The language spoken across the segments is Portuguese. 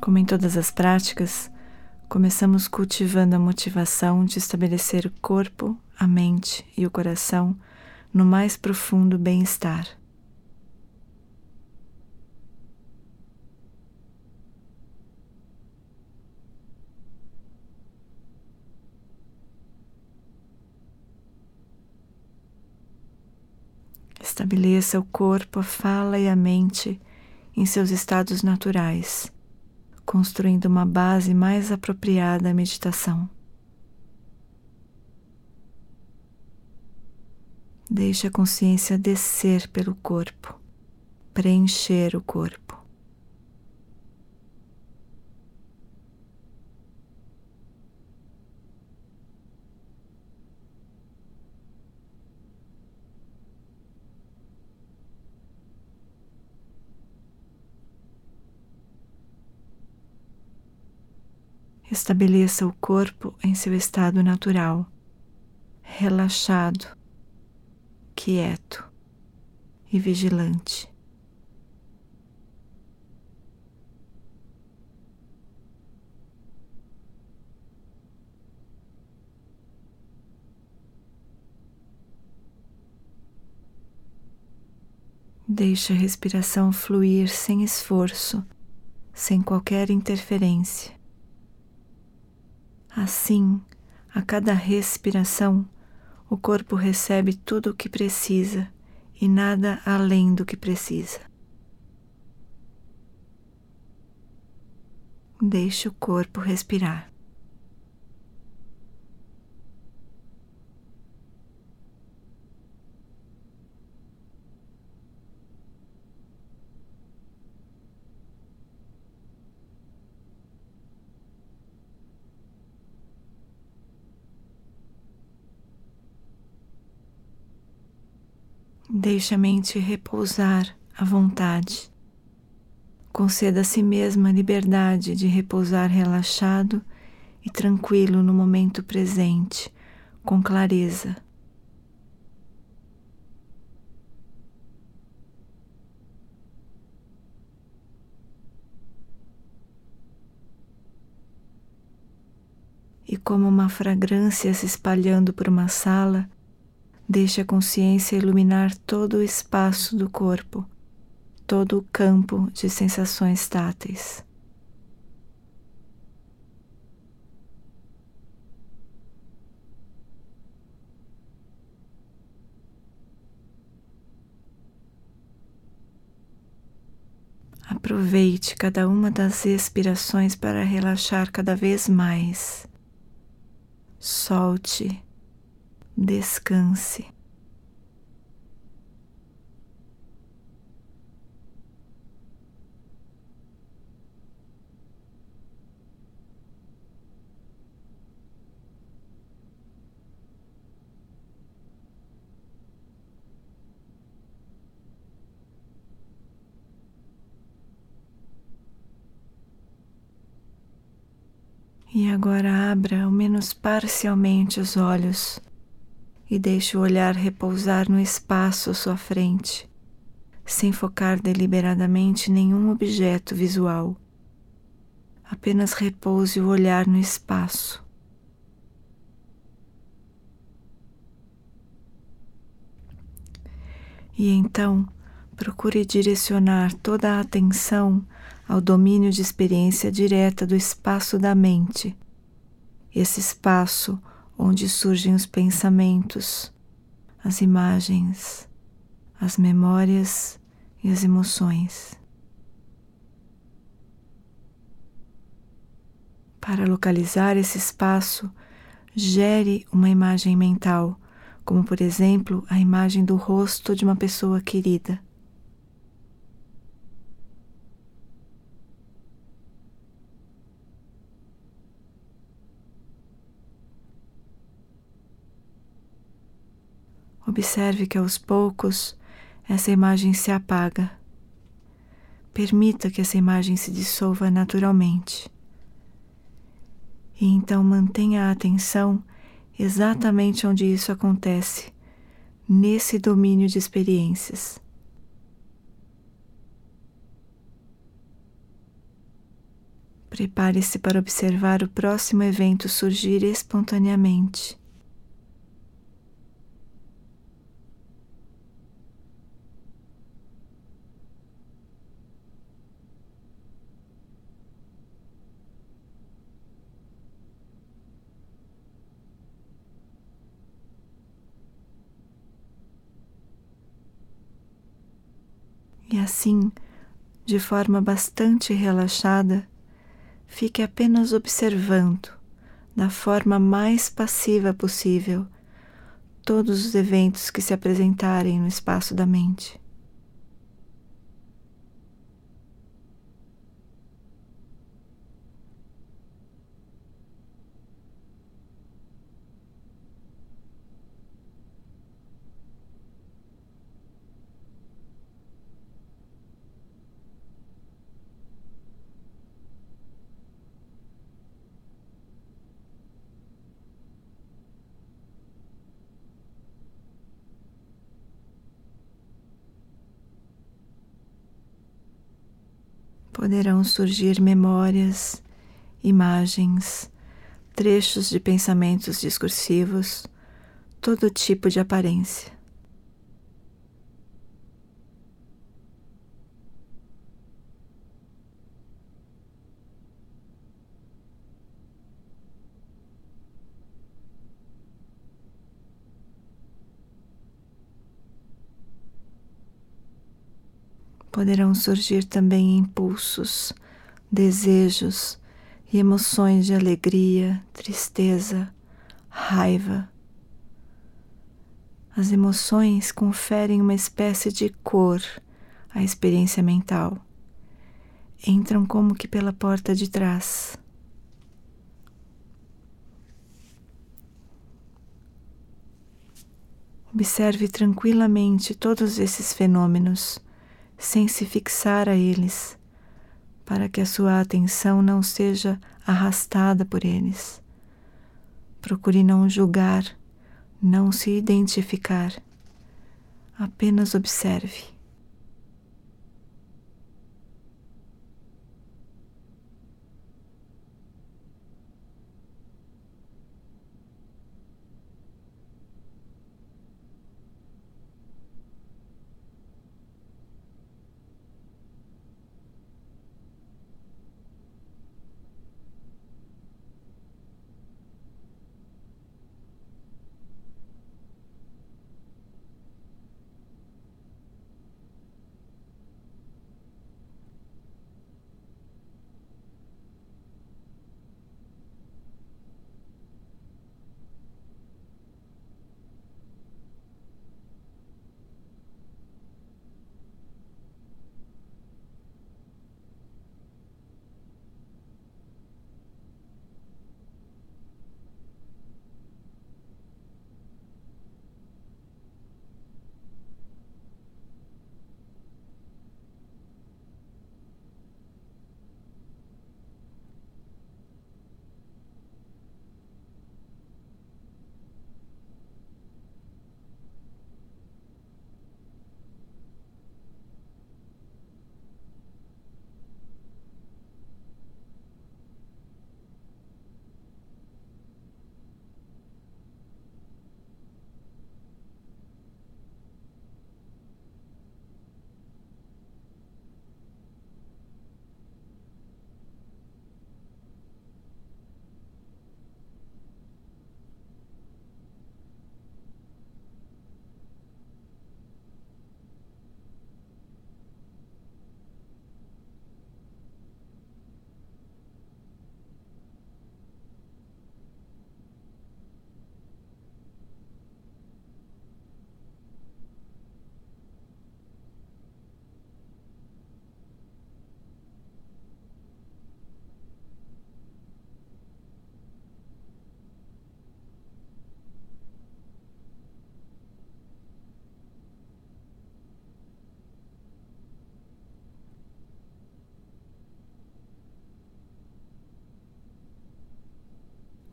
Como em todas as práticas, começamos cultivando a motivação de estabelecer o corpo, a mente e o coração no mais profundo bem-estar. Estabeleça o corpo, a fala e a mente em seus estados naturais, construindo uma base mais apropriada à meditação. Deixe a consciência descer pelo corpo, preencher o corpo. Estabeleça o corpo em seu estado natural, relaxado, quieto e vigilante. Deixe a respiração fluir sem esforço, sem qualquer interferência. Assim, a cada respiração, o corpo recebe tudo o que precisa e nada além do que precisa. Deixe o corpo respirar. Deixe a mente repousar à vontade. Conceda a si mesma a liberdade de repousar relaxado e tranquilo no momento presente, com clareza. E como uma fragrância se espalhando por uma sala, Deixe a consciência iluminar todo o espaço do corpo, todo o campo de sensações táteis. Aproveite cada uma das expirações para relaxar cada vez mais. Solte descanse. E agora abra ao menos parcialmente os olhos e deixe o olhar repousar no espaço à sua frente, sem focar deliberadamente nenhum objeto visual. Apenas repouse o olhar no espaço. E então, procure direcionar toda a atenção ao domínio de experiência direta do espaço da mente. Esse espaço onde surgem os pensamentos, as imagens, as memórias e as emoções. Para localizar esse espaço, gere uma imagem mental, como por exemplo a imagem do rosto de uma pessoa querida. Observe que aos poucos essa imagem se apaga. Permita que essa imagem se dissolva naturalmente. E então mantenha a atenção exatamente onde isso acontece, nesse domínio de experiências. Prepare-se para observar o próximo evento surgir espontaneamente. E assim, de forma bastante relaxada, fique apenas observando, da forma mais passiva possível, todos os eventos que se apresentarem no espaço da mente. Poderão surgir memórias, imagens, trechos de pensamentos discursivos, todo tipo de aparência. Poderão surgir também impulsos, desejos e emoções de alegria, tristeza, raiva. As emoções conferem uma espécie de cor à experiência mental. Entram como que pela porta de trás. Observe tranquilamente todos esses fenômenos sem se fixar a eles, para que a sua atenção não seja arrastada por eles. Procure não julgar, não se identificar, apenas observe.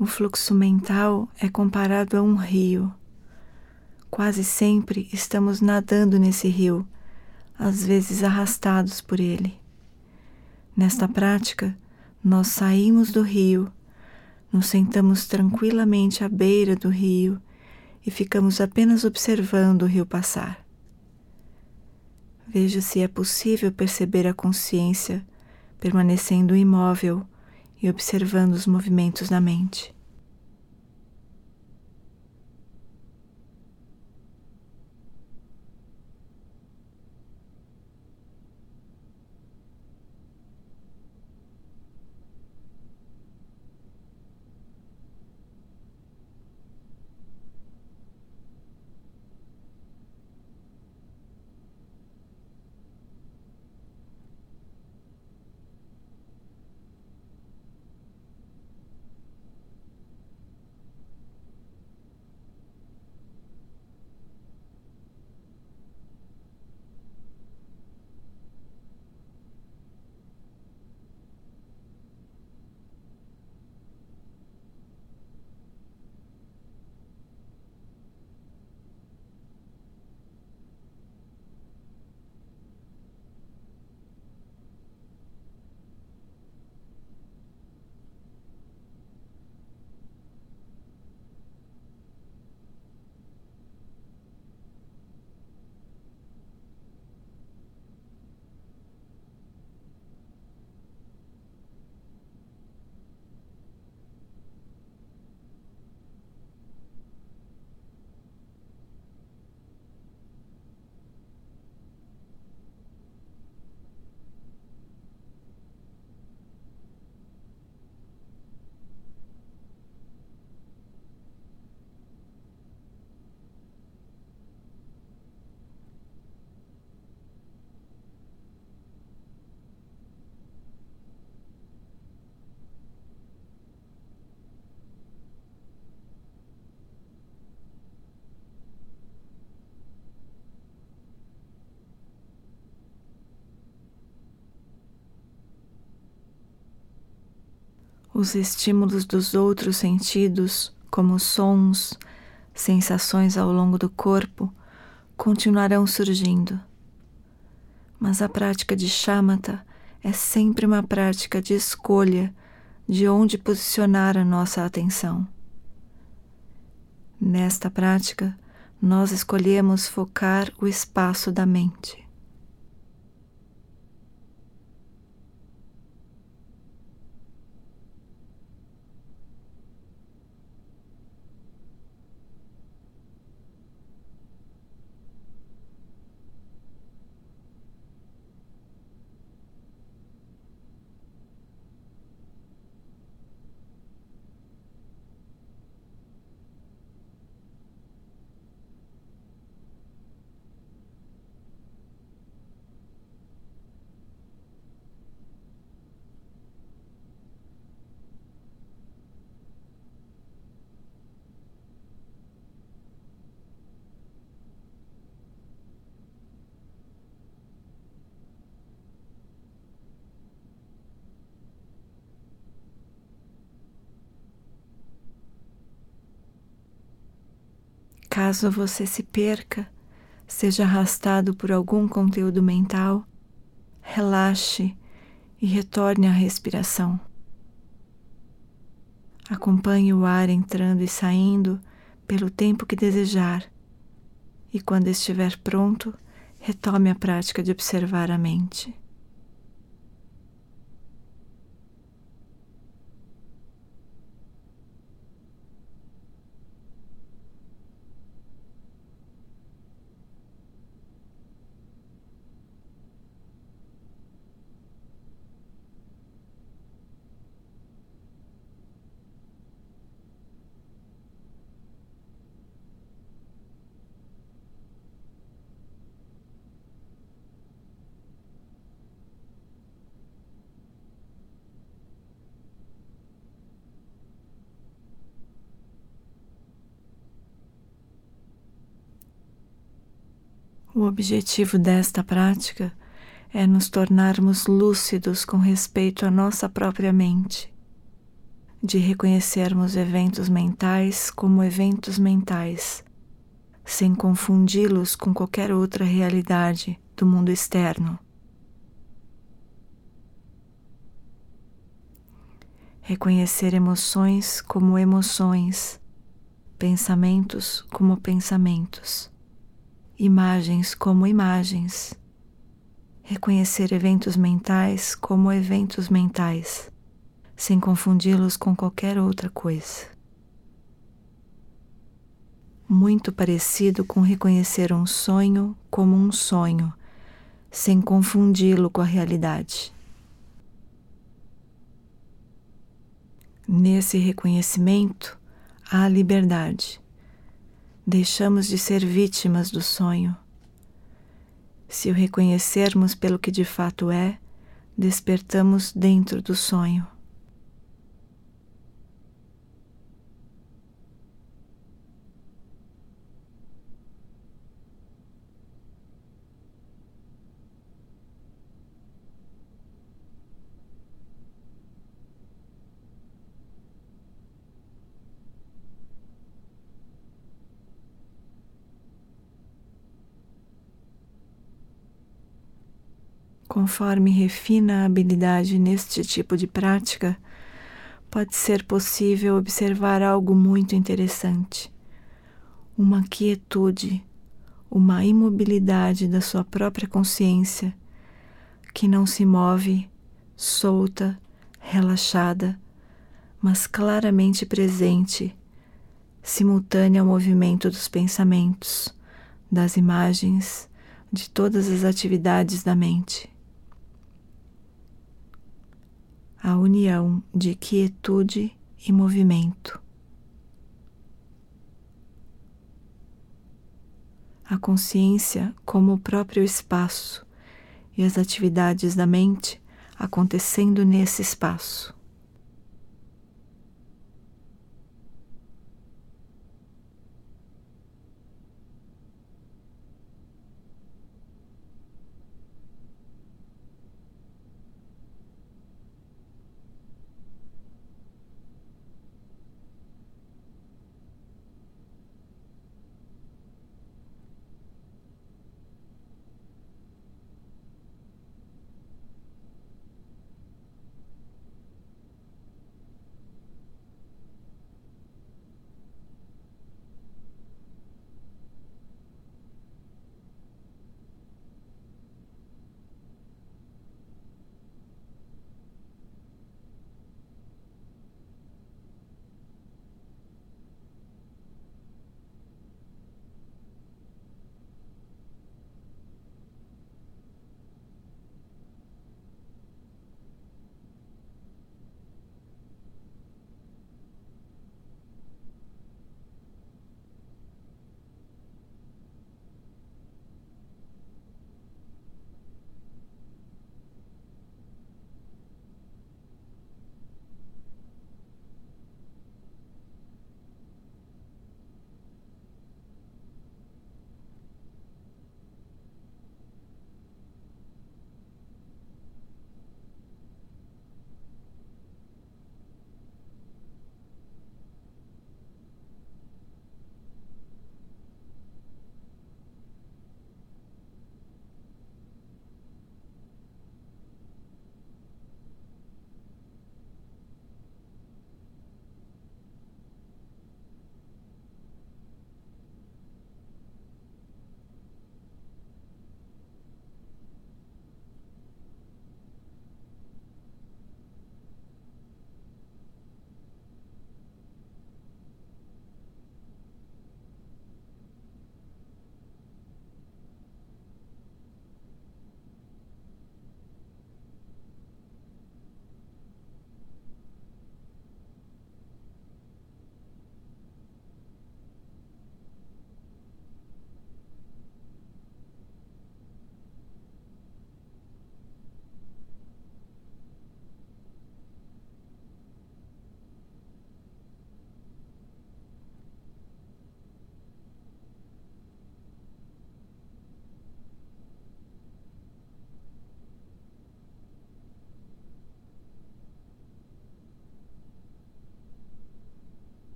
O fluxo mental é comparado a um rio. Quase sempre estamos nadando nesse rio, às vezes arrastados por ele. Nesta prática, nós saímos do rio, nos sentamos tranquilamente à beira do rio e ficamos apenas observando o rio passar. Veja se é possível perceber a consciência permanecendo imóvel e observando os movimentos na mente. Os estímulos dos outros sentidos, como sons, sensações ao longo do corpo, continuarão surgindo. Mas a prática de chamata é sempre uma prática de escolha de onde posicionar a nossa atenção. Nesta prática, nós escolhemos focar o espaço da mente. Caso você se perca, seja arrastado por algum conteúdo mental, relaxe e retorne à respiração. Acompanhe o ar entrando e saindo pelo tempo que desejar, e quando estiver pronto, retome a prática de observar a mente. O objetivo desta prática é nos tornarmos lúcidos com respeito à nossa própria mente, de reconhecermos eventos mentais como eventos mentais, sem confundi-los com qualquer outra realidade do mundo externo. reconhecer emoções como emoções, pensamentos como pensamentos, imagens como imagens, reconhecer eventos mentais como eventos mentais, sem confundi-los com qualquer outra coisa. Muito parecido com reconhecer um sonho como um sonho, sem confundi-lo com a realidade. Nesse reconhecimento há liberdade. Deixamos de ser vítimas do sonho. Se o reconhecermos pelo que de fato é, despertamos dentro do sonho. Conforme refina a habilidade neste tipo de prática, pode ser possível observar algo muito interessante. Uma quietude, uma imobilidade da sua própria consciência, que não se move, solta, relaxada, mas claramente presente, simultânea ao movimento dos pensamentos, das imagens, de todas as atividades da mente. A união de quietude e movimento. A consciência como o próprio espaço e as atividades da mente acontecendo nesse espaço.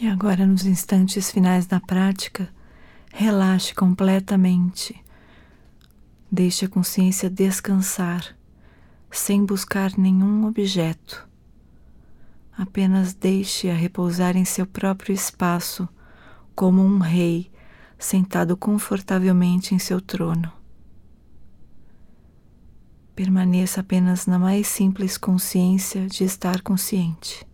E agora, nos instantes finais da prática, relaxe completamente. Deixe a consciência descansar, sem buscar nenhum objeto. Apenas deixe-a repousar em seu próprio espaço, como um rei sentado confortavelmente em seu trono. Permaneça apenas na mais simples consciência de estar consciente.